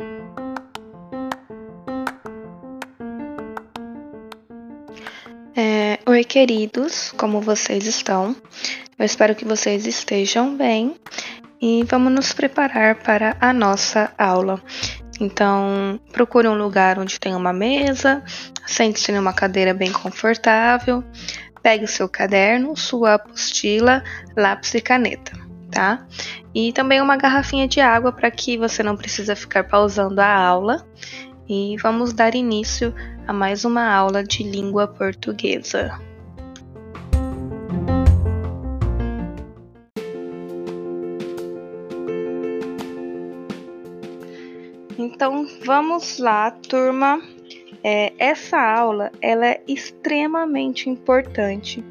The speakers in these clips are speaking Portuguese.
É, Oi, queridos, como vocês estão? Eu espero que vocês estejam bem e vamos nos preparar para a nossa aula. Então, procure um lugar onde tem uma mesa, sente-se em uma cadeira bem confortável, pegue o seu caderno, sua apostila, lápis e caneta, tá? E também uma garrafinha de água para que você não precisa ficar pausando a aula. E vamos dar início a mais uma aula de língua portuguesa. Então vamos lá, turma. É, essa aula ela é extremamente importante.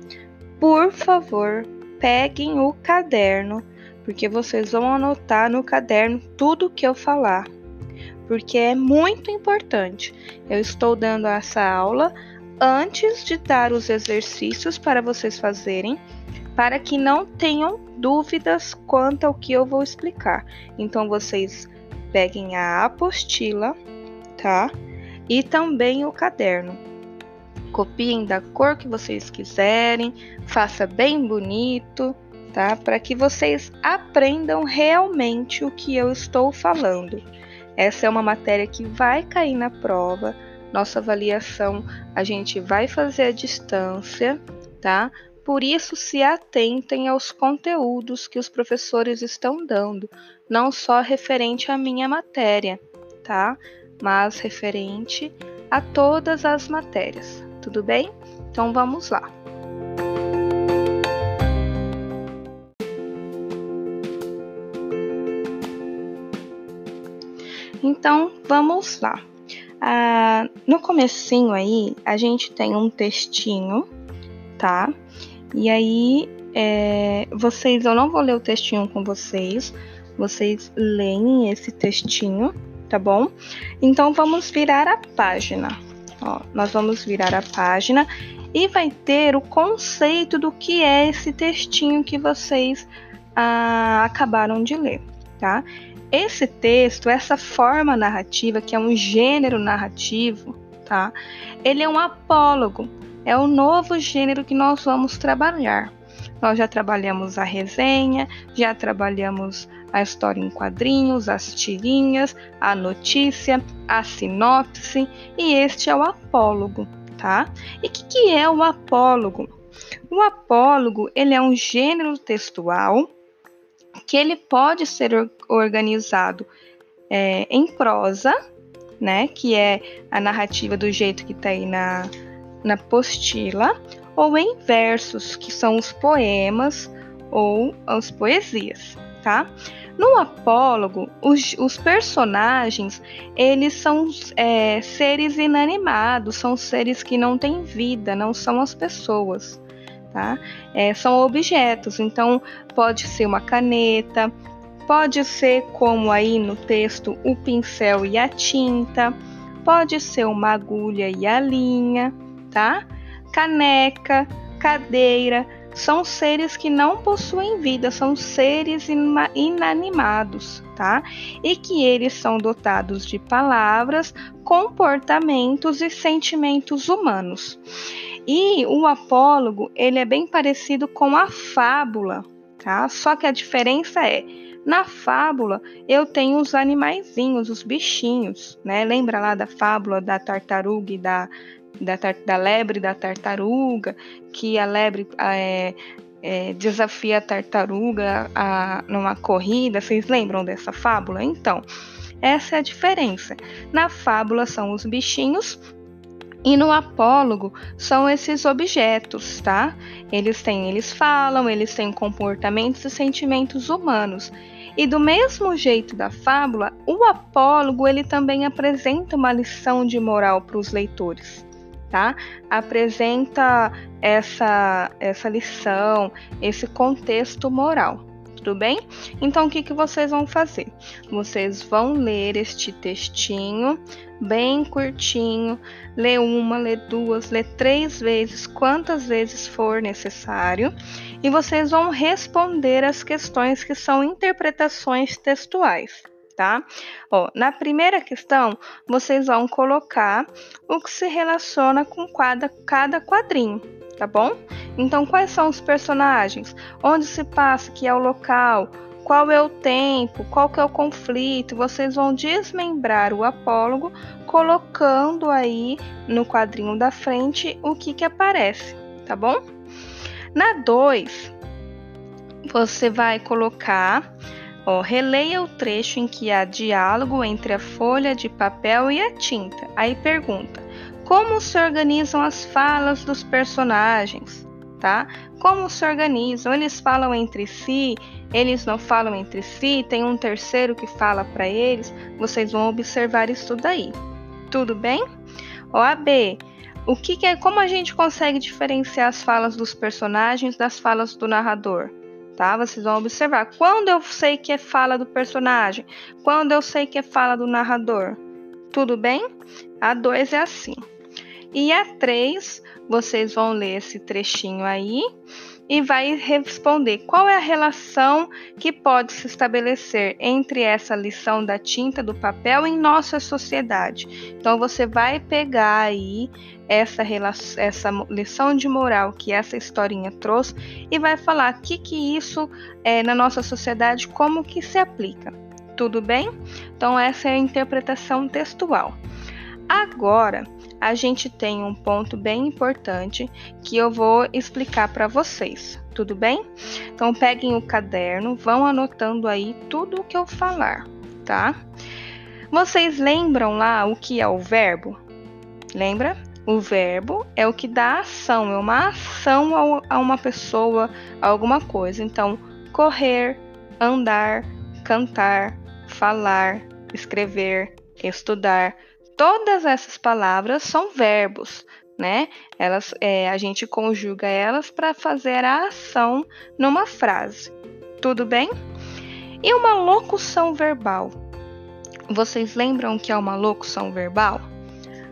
Por favor, peguem o caderno, porque vocês vão anotar no caderno tudo que eu falar, porque é muito importante. Eu estou dando essa aula antes de dar os exercícios para vocês fazerem, para que não tenham dúvidas quanto ao que eu vou explicar. Então vocês peguem a apostila, tá? E também o caderno. Copiem da cor que vocês quiserem, faça bem bonito, tá? Para que vocês aprendam realmente o que eu estou falando. Essa é uma matéria que vai cair na prova. Nossa avaliação a gente vai fazer à distância, tá? Por isso, se atentem aos conteúdos que os professores estão dando, não só referente à minha matéria, tá? Mas referente a todas as matérias, tudo bem? Então vamos lá. Então vamos lá. Ah, no comecinho aí a gente tem um textinho, tá? E aí é, vocês, eu não vou ler o textinho com vocês, vocês leem esse textinho, tá bom? Então vamos virar a página. Ó, nós vamos virar a página e vai ter o conceito do que é esse textinho que vocês ah, acabaram de ler, tá? Esse texto, essa forma narrativa, que é um gênero narrativo, tá? Ele é um apólogo, é o novo gênero que nós vamos trabalhar. Nós já trabalhamos a resenha, já trabalhamos a história em quadrinhos, as tirinhas, a notícia, a sinopse e este é o apólogo, tá? E o que, que é o apólogo? O apólogo ele é um gênero textual que ele pode ser organizado é, em prosa, né? Que é a narrativa do jeito que está aí na, na apostila, ou em versos, que são os poemas ou as poesias tá? No apólogo, os, os personagens, eles são é, seres inanimados, são seres que não têm vida, não são as pessoas, tá? É, são objetos, então pode ser uma caneta, pode ser como aí no texto o pincel e a tinta, pode ser uma agulha e a linha, tá? Caneca, cadeira, são seres que não possuem vida, são seres inanimados, tá? E que eles são dotados de palavras, comportamentos e sentimentos humanos. E o apólogo, ele é bem parecido com a fábula, tá? Só que a diferença é na fábula, eu tenho os animaizinhos, os bichinhos, né? Lembra lá da fábula da tartaruga e da da, da lebre da tartaruga, que a lebre é, é, desafia a tartaruga a, numa corrida. Vocês lembram dessa fábula? Então, essa é a diferença. Na fábula são os bichinhos e no apólogo são esses objetos, tá? Eles têm, eles falam, eles têm comportamentos e sentimentos humanos. E do mesmo jeito da fábula, o apólogo ele também apresenta uma lição de moral para os leitores tá? Apresenta essa, essa lição, esse contexto moral. Tudo bem? Então, o que, que vocês vão fazer? Vocês vão ler este textinho bem curtinho, ler uma, ler duas, ler três vezes, quantas vezes for necessário, e vocês vão responder as questões que são interpretações textuais, tá? Ó, na primeira questão, vocês vão colocar o que se relaciona com cada, cada quadrinho, tá bom? Então, quais são os personagens? Onde se passa, que é o local, qual é o tempo, qual que é o conflito. Vocês vão desmembrar o apólogo, colocando aí no quadrinho da frente o que que aparece, tá bom? Na 2, você vai colocar, ó, releia o trecho em que há diálogo entre a folha de papel e a tinta. Aí pergunta: como se organizam as falas dos personagens? Tá? Como se organizam? Eles falam entre si? Eles não falam entre si? Tem um terceiro que fala para eles? Vocês vão observar isso daí. Tudo bem? OAB. O que, que é? Como a gente consegue diferenciar as falas dos personagens das falas do narrador? Tá? Vocês vão observar. Quando eu sei que é fala do personagem? Quando eu sei que é fala do narrador? Tudo bem? A 2 é assim. E a 3, vocês vão ler esse trechinho aí e vai responder qual é a relação que pode se estabelecer entre essa lição da tinta do papel em nossa sociedade. Então você vai pegar aí essa, relação, essa lição de moral que essa historinha trouxe e vai falar o que, que isso é na nossa sociedade, como que se aplica. Tudo bem? Então essa é a interpretação textual. Agora, a gente tem um ponto bem importante que eu vou explicar para vocês, tudo bem? Então peguem o caderno, vão anotando aí tudo o que eu falar, tá? Vocês lembram lá o que é o verbo? Lembra? O verbo é o que dá ação, é uma ação a uma pessoa, a alguma coisa. Então, correr, andar, cantar, falar, escrever, estudar, Todas essas palavras são verbos, né? Elas, é, a gente conjuga elas para fazer a ação numa frase. Tudo bem? E uma locução verbal? Vocês lembram que é uma locução verbal?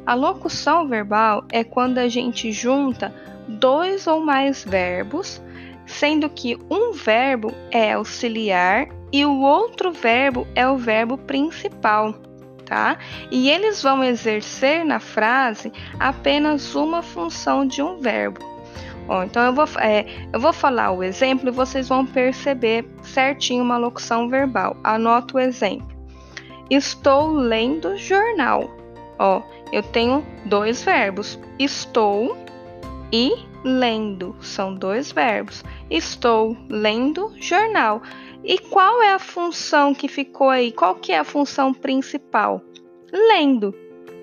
A locução verbal é quando a gente junta dois ou mais verbos, sendo que um verbo é auxiliar e o outro verbo é o verbo principal tá? E eles vão exercer na frase apenas uma função de um verbo. Então eu vou, é, eu vou falar o exemplo e vocês vão perceber certinho uma locução verbal. Anota o exemplo. Estou lendo jornal. Ó, eu tenho dois verbos. Estou e lendo. São dois verbos. Estou lendo jornal. E qual é a função que ficou aí? Qual que é a função principal? Lendo,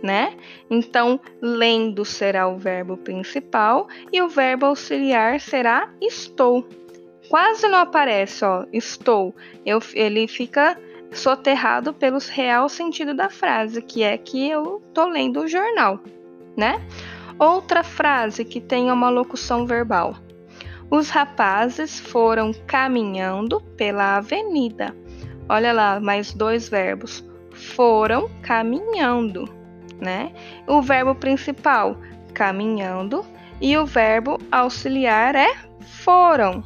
né? Então, lendo será o verbo principal e o verbo auxiliar será estou. Quase não aparece, ó, estou. Eu, ele fica soterrado pelos real sentido da frase, que é que eu tô lendo o jornal, né? Outra frase que tem uma locução verbal. Os rapazes foram caminhando pela avenida. Olha lá, mais dois verbos. Foram caminhando, né? O verbo principal, caminhando, e o verbo auxiliar é foram,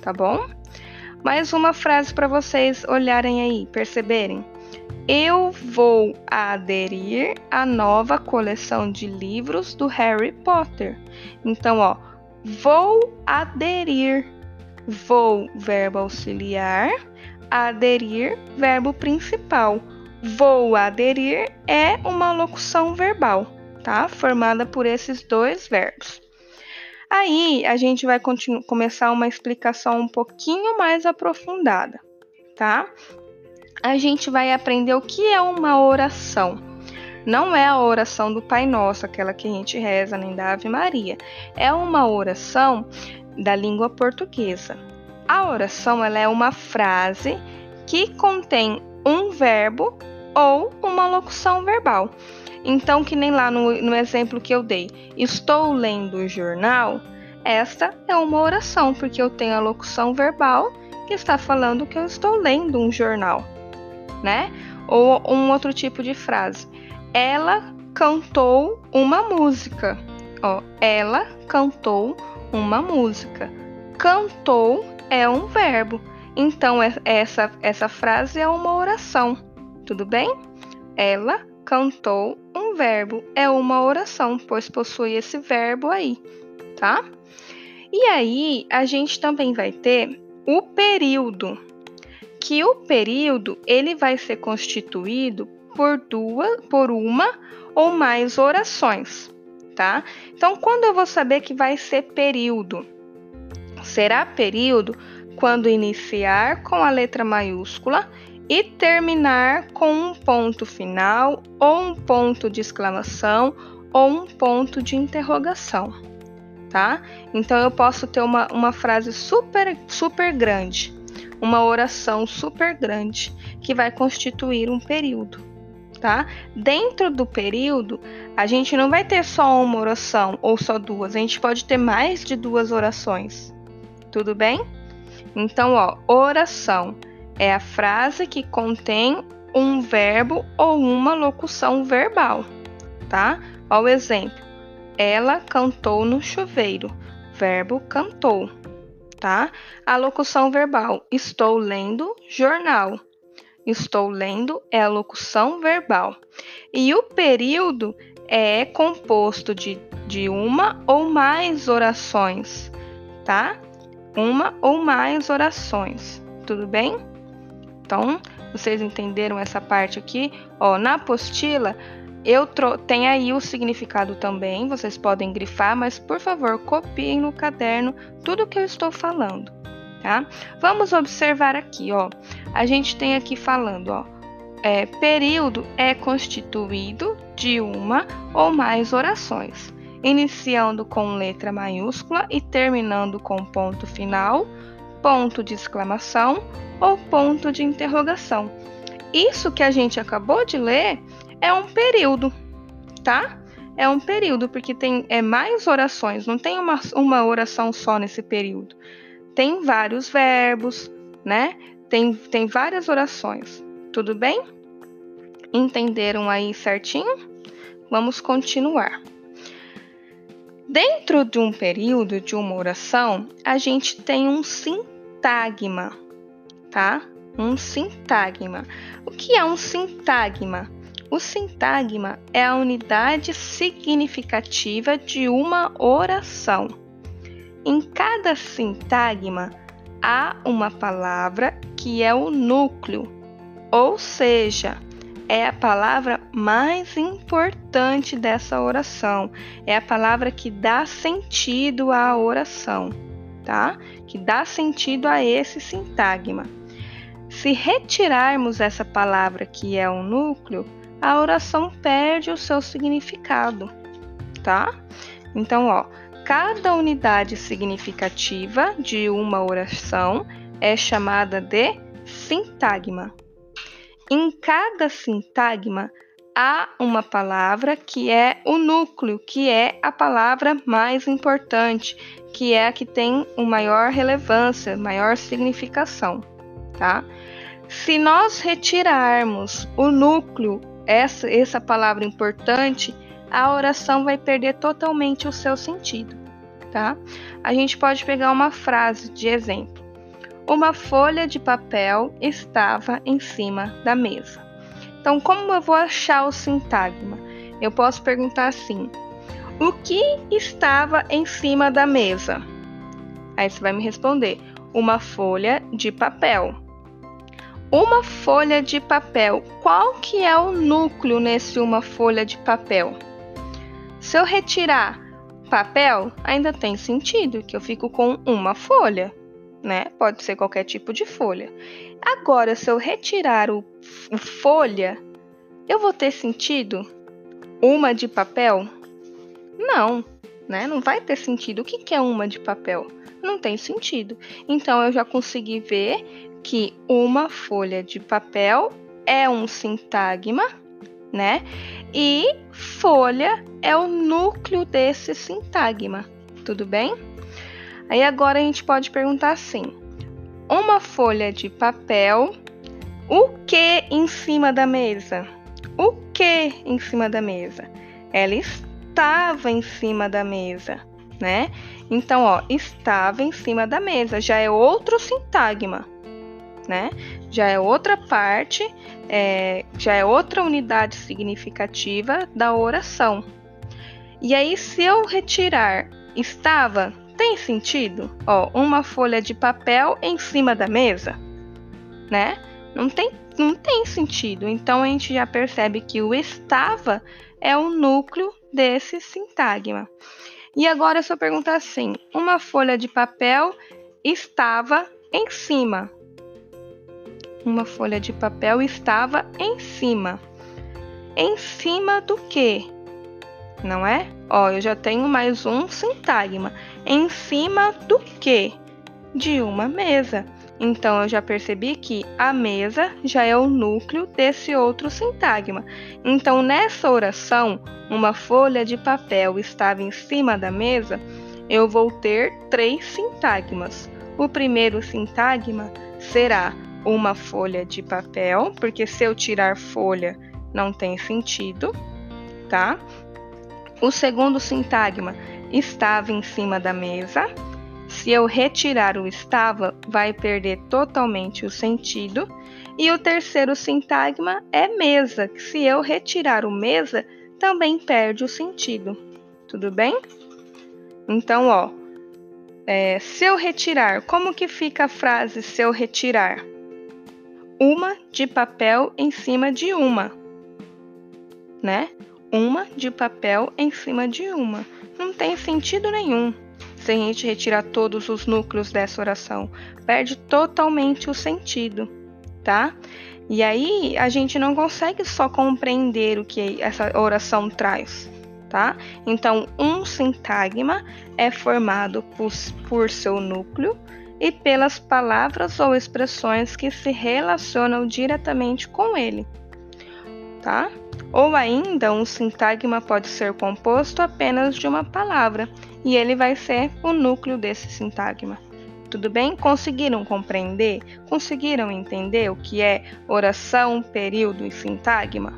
tá bom? Mais uma frase para vocês olharem aí, perceberem. Eu vou aderir à nova coleção de livros do Harry Potter. Então, ó, Vou aderir. Vou, verbo auxiliar. Aderir, verbo principal. Vou aderir é uma locução verbal, tá? Formada por esses dois verbos. Aí a gente vai começar uma explicação um pouquinho mais aprofundada, tá? A gente vai aprender o que é uma oração não é a oração do Pai Nosso, aquela que a gente reza, nem da Ave Maria. É uma oração da língua portuguesa. A oração ela é uma frase que contém um verbo ou uma locução verbal. Então, que nem lá no, no exemplo que eu dei, estou lendo o jornal, esta é uma oração, porque eu tenho a locução verbal que está falando que eu estou lendo um jornal, né? Ou um outro tipo de frase ela cantou uma música. Ó, ela cantou uma música. Cantou é um verbo. Então essa essa frase é uma oração, Tudo bem? Ela cantou um verbo. É uma oração, pois possui esse verbo aí, tá? E aí, a gente também vai ter o período, que o período ele vai ser constituído por duas, por uma ou mais orações, tá? Então, quando eu vou saber que vai ser período? Será período quando iniciar com a letra maiúscula e terminar com um ponto final ou um ponto de exclamação ou um ponto de interrogação, tá? Então eu posso ter uma, uma frase super, super grande, uma oração super grande que vai constituir um período, tá? Dentro do período, a gente não vai ter só uma oração ou só duas, a gente pode ter mais de duas orações, tudo bem? Então, ó, oração é a frase que contém um verbo ou uma locução verbal, tá? Ó o exemplo. Ela cantou no chuveiro. Verbo cantou, tá? A locução verbal. Estou lendo jornal. Estou lendo é a locução verbal. E o período é composto de, de uma ou mais orações, tá? Uma ou mais orações. Tudo bem? Então, vocês entenderam essa parte aqui? Ó, na apostila, eu tem aí o significado também, vocês podem grifar, mas por favor, copiem no caderno tudo que eu estou falando, tá? Vamos observar aqui, ó. A gente tem aqui falando, ó, é, período é constituído de uma ou mais orações, iniciando com letra maiúscula e terminando com ponto final, ponto de exclamação ou ponto de interrogação. Isso que a gente acabou de ler é um período, tá? É um período, porque tem é, mais orações, não tem uma, uma oração só nesse período. Tem vários verbos, né? Tem, tem várias orações. Tudo bem? Entenderam aí certinho? Vamos continuar. Dentro de um período de uma oração, a gente tem um sintagma, tá? Um sintagma. O que é um sintagma? O sintagma é a unidade significativa de uma oração. Em cada sintagma há uma palavra que é o núcleo, ou seja, é a palavra mais importante dessa oração, é a palavra que dá sentido à oração, tá? Que dá sentido a esse sintagma. Se retirarmos essa palavra que é o núcleo, a oração perde o seu significado, tá? Então, ó, cada unidade significativa de uma oração é chamada de sintagma. Em cada sintagma há uma palavra que é o núcleo, que é a palavra mais importante, que é a que tem o maior relevância, maior significação tá? Se nós retirarmos o núcleo, essa, essa palavra importante, a oração vai perder totalmente o seu sentido, tá? A gente pode pegar uma frase de exemplo. Uma folha de papel estava em cima da mesa. Então, como eu vou achar o sintagma? Eu posso perguntar assim: O que estava em cima da mesa? Aí você vai me responder: Uma folha de papel. Uma folha de papel. Qual que é o núcleo nesse uma folha de papel? Se eu retirar papel, ainda tem sentido que eu fico com uma folha, né? Pode ser qualquer tipo de folha. Agora, se eu retirar o, o folha, eu vou ter sentido uma de papel? Não, né? Não vai ter sentido. O que, que é uma de papel? Não tem sentido. Então eu já consegui ver que uma folha de papel é um sintagma, né? E folha é o núcleo desse sintagma, tudo bem? Aí agora a gente pode perguntar assim: uma folha de papel, o que em cima da mesa? O que em cima da mesa? Ela estava em cima da mesa, né? Então, ó, estava em cima da mesa, já é outro sintagma né? Já é outra parte, é, já é outra unidade significativa da oração. E aí, se eu retirar estava, tem sentido? Ó, uma folha de papel em cima da mesa, né? Não tem, não tem sentido. Então a gente já percebe que o estava é o núcleo desse sintagma. E agora se eu perguntar assim: uma folha de papel estava em cima. Uma folha de papel estava em cima. Em cima do que? Não é? Ó, eu já tenho mais um sintagma. Em cima do que? De uma mesa. Então eu já percebi que a mesa já é o núcleo desse outro sintagma. Então nessa oração, uma folha de papel estava em cima da mesa, eu vou ter três sintagmas. O primeiro sintagma será uma folha de papel, porque se eu tirar folha não tem sentido, tá? O segundo sintagma estava em cima da mesa. Se eu retirar o estava, vai perder totalmente o sentido. E o terceiro sintagma é mesa, que se eu retirar o mesa, também perde o sentido. Tudo bem? Então, ó, é, se eu retirar, como que fica a frase se eu retirar? Uma de papel em cima de uma, né? Uma de papel em cima de uma. Não tem sentido nenhum se a gente retirar todos os núcleos dessa oração. Perde totalmente o sentido, tá? E aí a gente não consegue só compreender o que essa oração traz, tá? Então, um sintagma é formado por, por seu núcleo e pelas palavras ou expressões que se relacionam diretamente com ele, tá? Ou ainda, um sintagma pode ser composto apenas de uma palavra e ele vai ser o núcleo desse sintagma. Tudo bem? Conseguiram compreender? Conseguiram entender o que é oração, período e sintagma?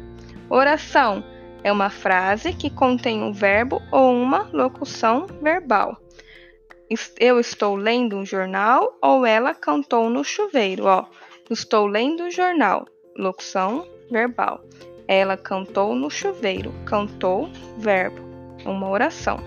Oração é uma frase que contém um verbo ou uma locução verbal. Eu estou lendo um jornal ou ela cantou no chuveiro. Ó, estou lendo um jornal. Locução verbal. Ela cantou no chuveiro. Cantou, verbo. Uma oração.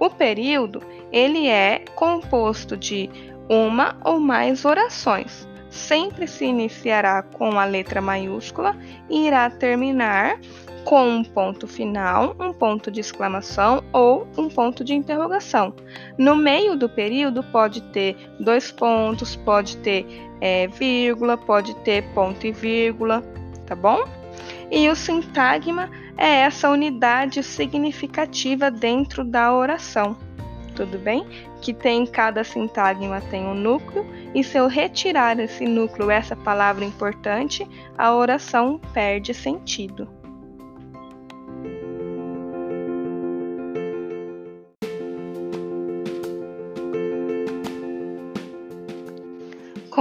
O período, ele é composto de uma ou mais orações. Sempre se iniciará com a letra maiúscula e irá terminar com um ponto final, um ponto de exclamação ou um ponto de interrogação. No meio do período pode ter dois pontos, pode ter é, vírgula, pode ter ponto e vírgula, tá bom? E o sintagma é essa unidade significativa dentro da oração. Tudo bem? Que tem cada sintagma tem um núcleo, e se eu retirar esse núcleo, essa palavra importante, a oração perde sentido.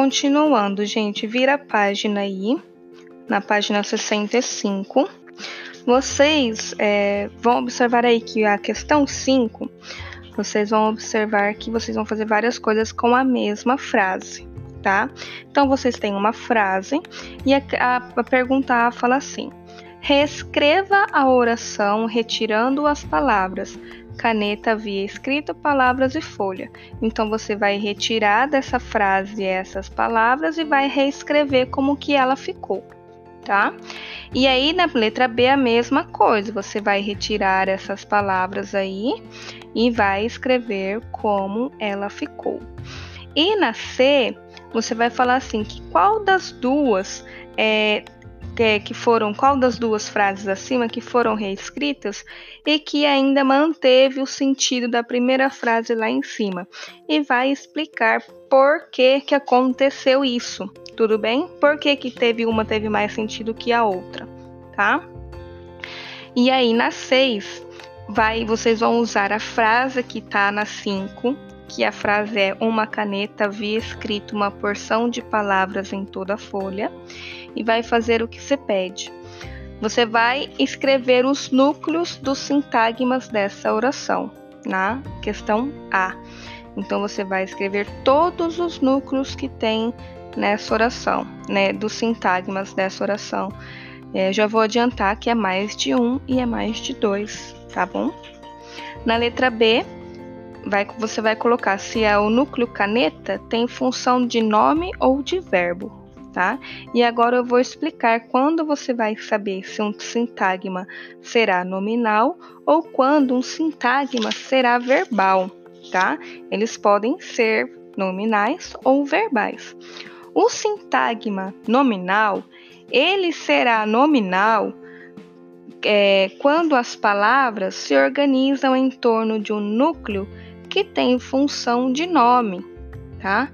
Continuando, gente, vira a página aí, na página 65 vocês é, vão observar aí que a questão 5, vocês vão observar que vocês vão fazer várias coisas com a mesma frase, tá? Então vocês têm uma frase e a, a, a pergunta fala assim: reescreva a oração retirando as palavras caneta, via escrito, palavras e folha. Então você vai retirar dessa frase essas palavras e vai reescrever como que ela ficou tá? E aí na letra B a mesma coisa, você vai retirar essas palavras aí e vai escrever como ela ficou. E na C, você vai falar assim que qual das duas é, que, foram, qual das duas frases acima que foram reescritas e que ainda manteve o sentido da primeira frase lá em cima. E vai explicar por que, que aconteceu isso, tudo bem? Por que, que teve uma teve mais sentido que a outra, tá? E aí na 6, vai, vocês vão usar a frase que tá na 5, que a frase é uma caneta havia escrito uma porção de palavras em toda a folha e vai fazer o que se pede. Você vai escrever os núcleos dos sintagmas dessa oração na questão A. Então você vai escrever todos os núcleos que tem nessa oração, né? Dos sintagmas dessa oração. É, já vou adiantar que é mais de um e é mais de dois, tá bom? Na letra B, vai, você vai colocar se é o núcleo caneta tem função de nome ou de verbo, tá? E agora eu vou explicar quando você vai saber se um sintagma será nominal ou quando um sintagma será verbal, tá? Eles podem ser nominais ou verbais. O sintagma nominal, ele será nominal é, quando as palavras se organizam em torno de um núcleo que tem função de nome, tá?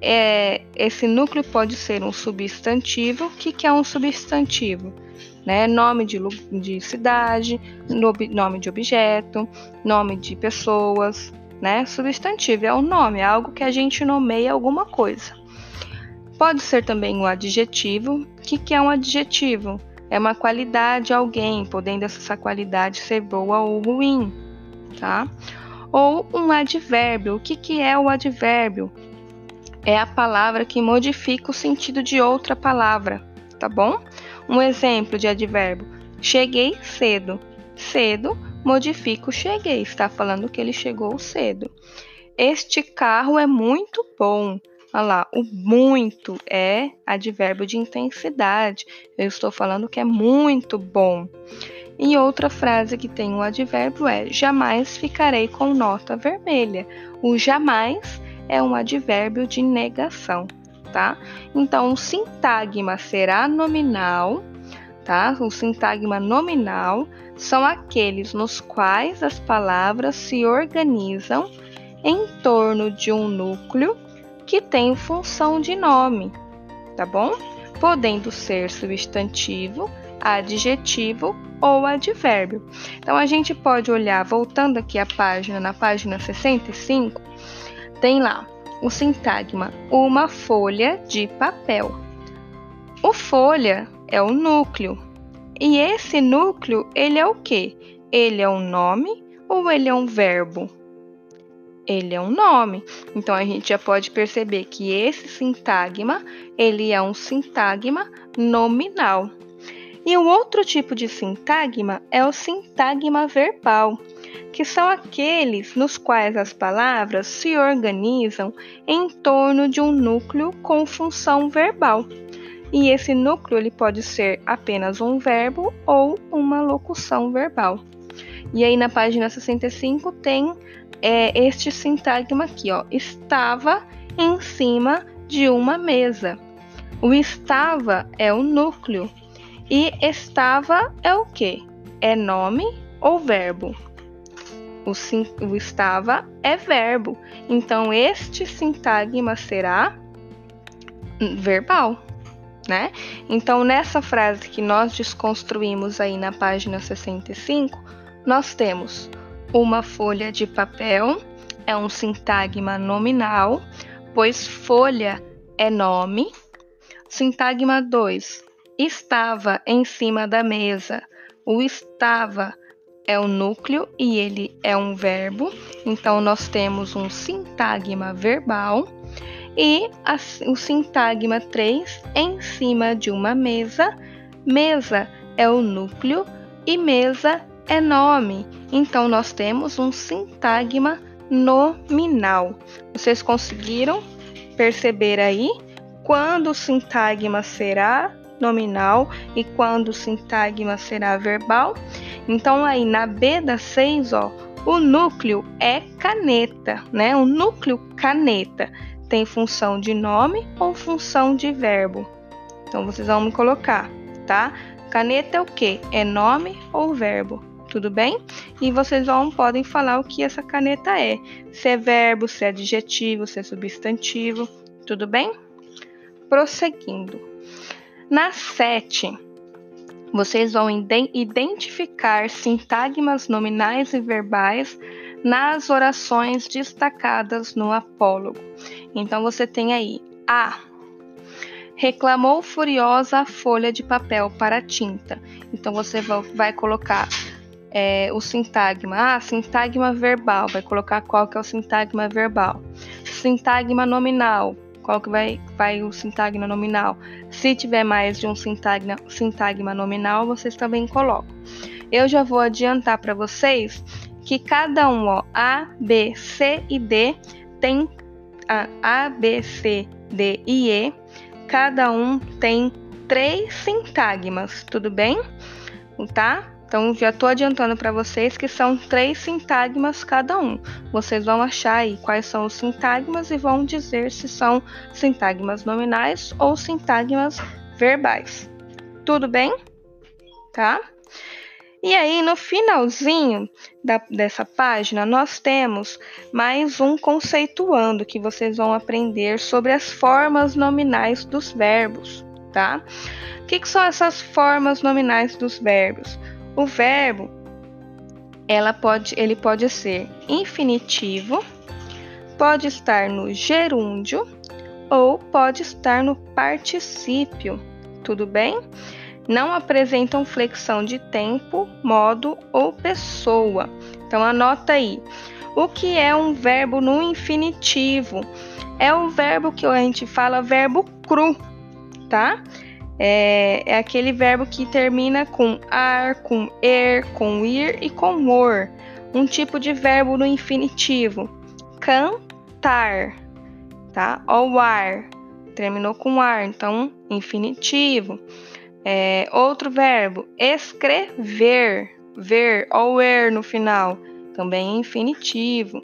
É, esse núcleo pode ser um substantivo. O que, que é um substantivo? Né? Nome de, de cidade, nome de objeto, nome de pessoas, né? Substantivo é o nome, é algo que a gente nomeia alguma coisa. Pode ser também um adjetivo. O que, que é um adjetivo? É uma qualidade de alguém, podendo essa qualidade ser boa ou ruim, tá? Ou um advérbio. O que, que é o advérbio? É a palavra que modifica o sentido de outra palavra, tá bom? Um exemplo de advérbio: cheguei cedo. Cedo modifica o cheguei, está falando que ele chegou cedo. Este carro é muito bom. Olha lá, o muito é advérbio de intensidade. Eu estou falando que é muito bom. E outra frase que tem um advérbio é: jamais ficarei com nota vermelha. O jamais é um advérbio de negação, tá? Então, o sintagma será nominal, tá? O sintagma nominal são aqueles nos quais as palavras se organizam em torno de um núcleo que tem função de nome, tá bom? Podendo ser substantivo, adjetivo ou advérbio. Então a gente pode olhar, voltando aqui a página, na página 65, tem lá o sintagma uma folha de papel. O folha é o núcleo. E esse núcleo, ele é o que? Ele é um nome ou ele é um verbo? ele é um nome. Então a gente já pode perceber que esse sintagma, ele é um sintagma nominal. E o outro tipo de sintagma é o sintagma verbal, que são aqueles nos quais as palavras se organizam em torno de um núcleo com função verbal. E esse núcleo ele pode ser apenas um verbo ou uma locução verbal. E aí na página 65 tem é, este sintagma aqui, ó, estava em cima de uma mesa. O estava é o núcleo e estava é o que? É nome ou verbo? O, sim, o estava é verbo. Então este sintagma será verbal, né? Então nessa frase que nós desconstruímos aí na página 65, nós temos uma folha de papel é um sintagma nominal, pois folha é nome. Sintagma 2. Estava em cima da mesa. O estava é o núcleo e ele é um verbo. Então, nós temos um sintagma verbal. E a, o sintagma 3, em cima de uma mesa. Mesa é o núcleo e mesa é nome. Então, nós temos um sintagma nominal. Vocês conseguiram perceber aí quando o sintagma será nominal e quando o sintagma será verbal? Então, aí na B da 6, ó, o núcleo é caneta, né? O núcleo caneta tem função de nome ou função de verbo. Então, vocês vão me colocar, tá? Caneta é o que? É nome ou verbo? tudo bem? E vocês vão podem falar o que essa caneta é, se é verbo, se é adjetivo, se é substantivo, tudo bem? Prosseguindo. Na 7, vocês vão identificar sintagmas nominais e verbais nas orações destacadas no apólogo. Então você tem aí a reclamou furiosa a folha de papel para tinta. Então você vai colocar é, o sintagma. Ah, sintagma verbal, vai colocar qual que é o sintagma verbal. Sintagma nominal, qual que vai, vai o sintagma nominal. Se tiver mais de um sintagma, sintagma nominal, vocês também colocam. Eu já vou adiantar para vocês que cada um, ó, A, B, C e D, tem a, a B, C, D e E, cada um tem três sintagmas, tudo bem? Tá? Então já estou adiantando para vocês que são três sintagmas cada um. Vocês vão achar aí quais são os sintagmas e vão dizer se são sintagmas nominais ou sintagmas verbais. Tudo bem? Tá? E aí, no finalzinho da, dessa página, nós temos mais um conceituando que vocês vão aprender sobre as formas nominais dos verbos, tá? O que, que são essas formas nominais dos verbos? O verbo, ela pode, ele pode ser infinitivo, pode estar no gerúndio ou pode estar no particípio, tudo bem? não apresentam flexão de tempo, modo ou pessoa. Então anota aí. O que é um verbo no infinitivo? É um verbo que a gente fala verbo cru, tá? É, é aquele verbo que termina com ar, com er, com ir e com or. Um tipo de verbo no infinitivo. Cantar, tá? O ar terminou com ar, então infinitivo. É, outro verbo, escrever, ver ou er no final, também infinitivo,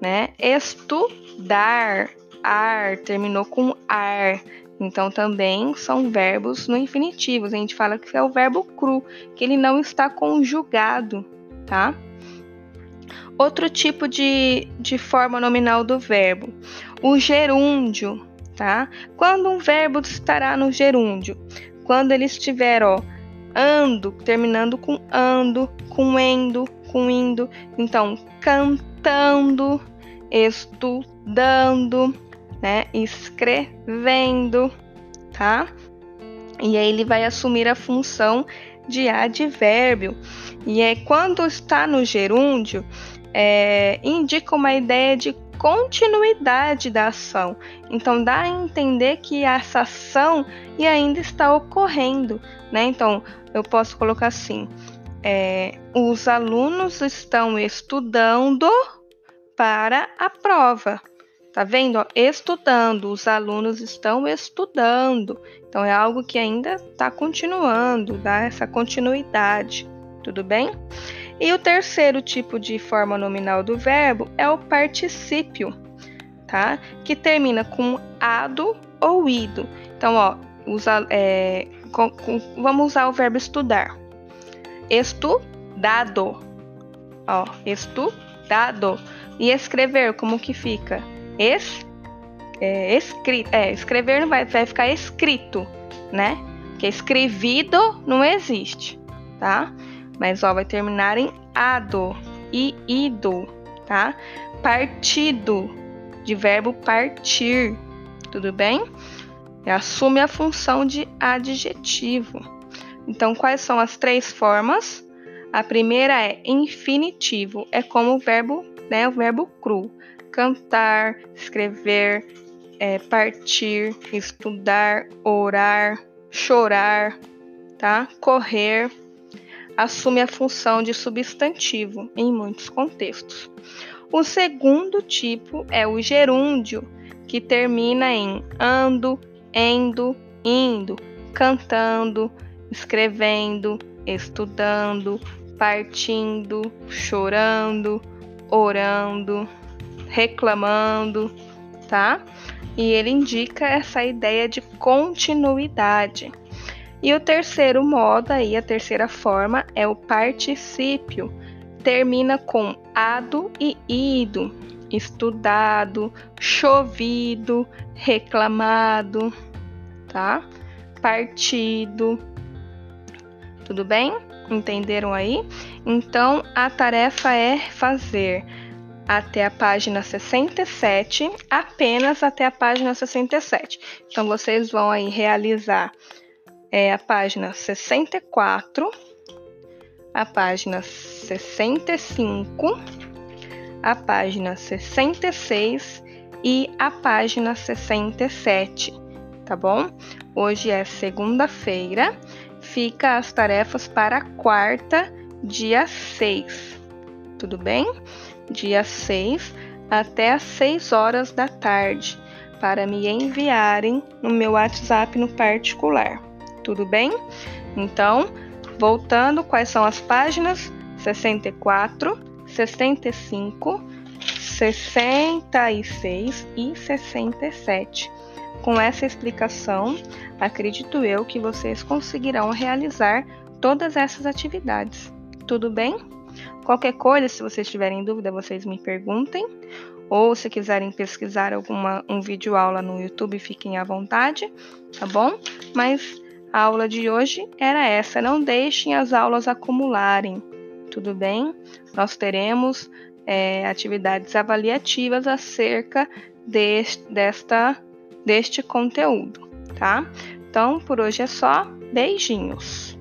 né? Estudar, ar, terminou com ar, então também são verbos no infinitivo. A gente fala que é o verbo cru, que ele não está conjugado, tá? Outro tipo de, de forma nominal do verbo, o gerúndio, tá? Quando um verbo estará no gerúndio? quando ele estiver, ó, ando, terminando com ando, com endo, com indo. Então, cantando, estudando, né, escrevendo, tá? E aí ele vai assumir a função de advérbio. E é quando está no gerúndio, é, indica uma ideia de continuidade da ação. Então dá a entender que essa ação ainda está ocorrendo, né? Então eu posso colocar assim: é, os alunos estão estudando para a prova. Tá vendo? Estudando, os alunos estão estudando. Então é algo que ainda está continuando, dá essa continuidade. Tudo bem? E o terceiro tipo de forma nominal do verbo é o particípio, tá? Que termina com ado ou ido. Então, ó, usa, é, com, com, vamos usar o verbo estudar. Estudado. Ó, estudado. E escrever, como que fica? Es, é, escrito, é, escrever não vai, vai ficar escrito, né? Porque escrevido não existe, tá? mas ó, vai terminar em ado e ido, tá? Partido, de verbo partir, tudo bem? E assume a função de adjetivo. Então, quais são as três formas? A primeira é infinitivo, é como o verbo, né, o verbo cru. Cantar, escrever, é, partir, estudar, orar, chorar, tá? Correr, assume a função de substantivo em muitos contextos. O segundo tipo é o gerúndio, que termina em ando, endo, indo, cantando, escrevendo, estudando, partindo, chorando, orando, reclamando, tá? E ele indica essa ideia de continuidade. E o terceiro modo, aí, a terceira forma, é o particípio. Termina com ado e ido, estudado, chovido, reclamado, tá? Partido. Tudo bem? Entenderam aí? Então, a tarefa é fazer até a página 67, apenas até a página 67. Então, vocês vão aí realizar é a página 64, a página 65, a página 66 e a página 67, tá bom? Hoje é segunda-feira, fica as tarefas para quarta, dia 6, tudo bem? Dia 6 até às 6 horas da tarde, para me enviarem no meu WhatsApp no particular, tudo bem? Então, voltando, quais são as páginas? 64, 65, 66 e 67. Com essa explicação, acredito eu que vocês conseguirão realizar todas essas atividades. Tudo bem? Qualquer coisa, se vocês tiverem dúvida, vocês me perguntem. Ou se quiserem pesquisar alguma um vídeo aula no YouTube, fiquem à vontade, tá bom? Mas a aula de hoje era essa. Não deixem as aulas acumularem, tudo bem? Nós teremos é, atividades avaliativas acerca deste, desta, deste conteúdo, tá? Então, por hoje é só. Beijinhos!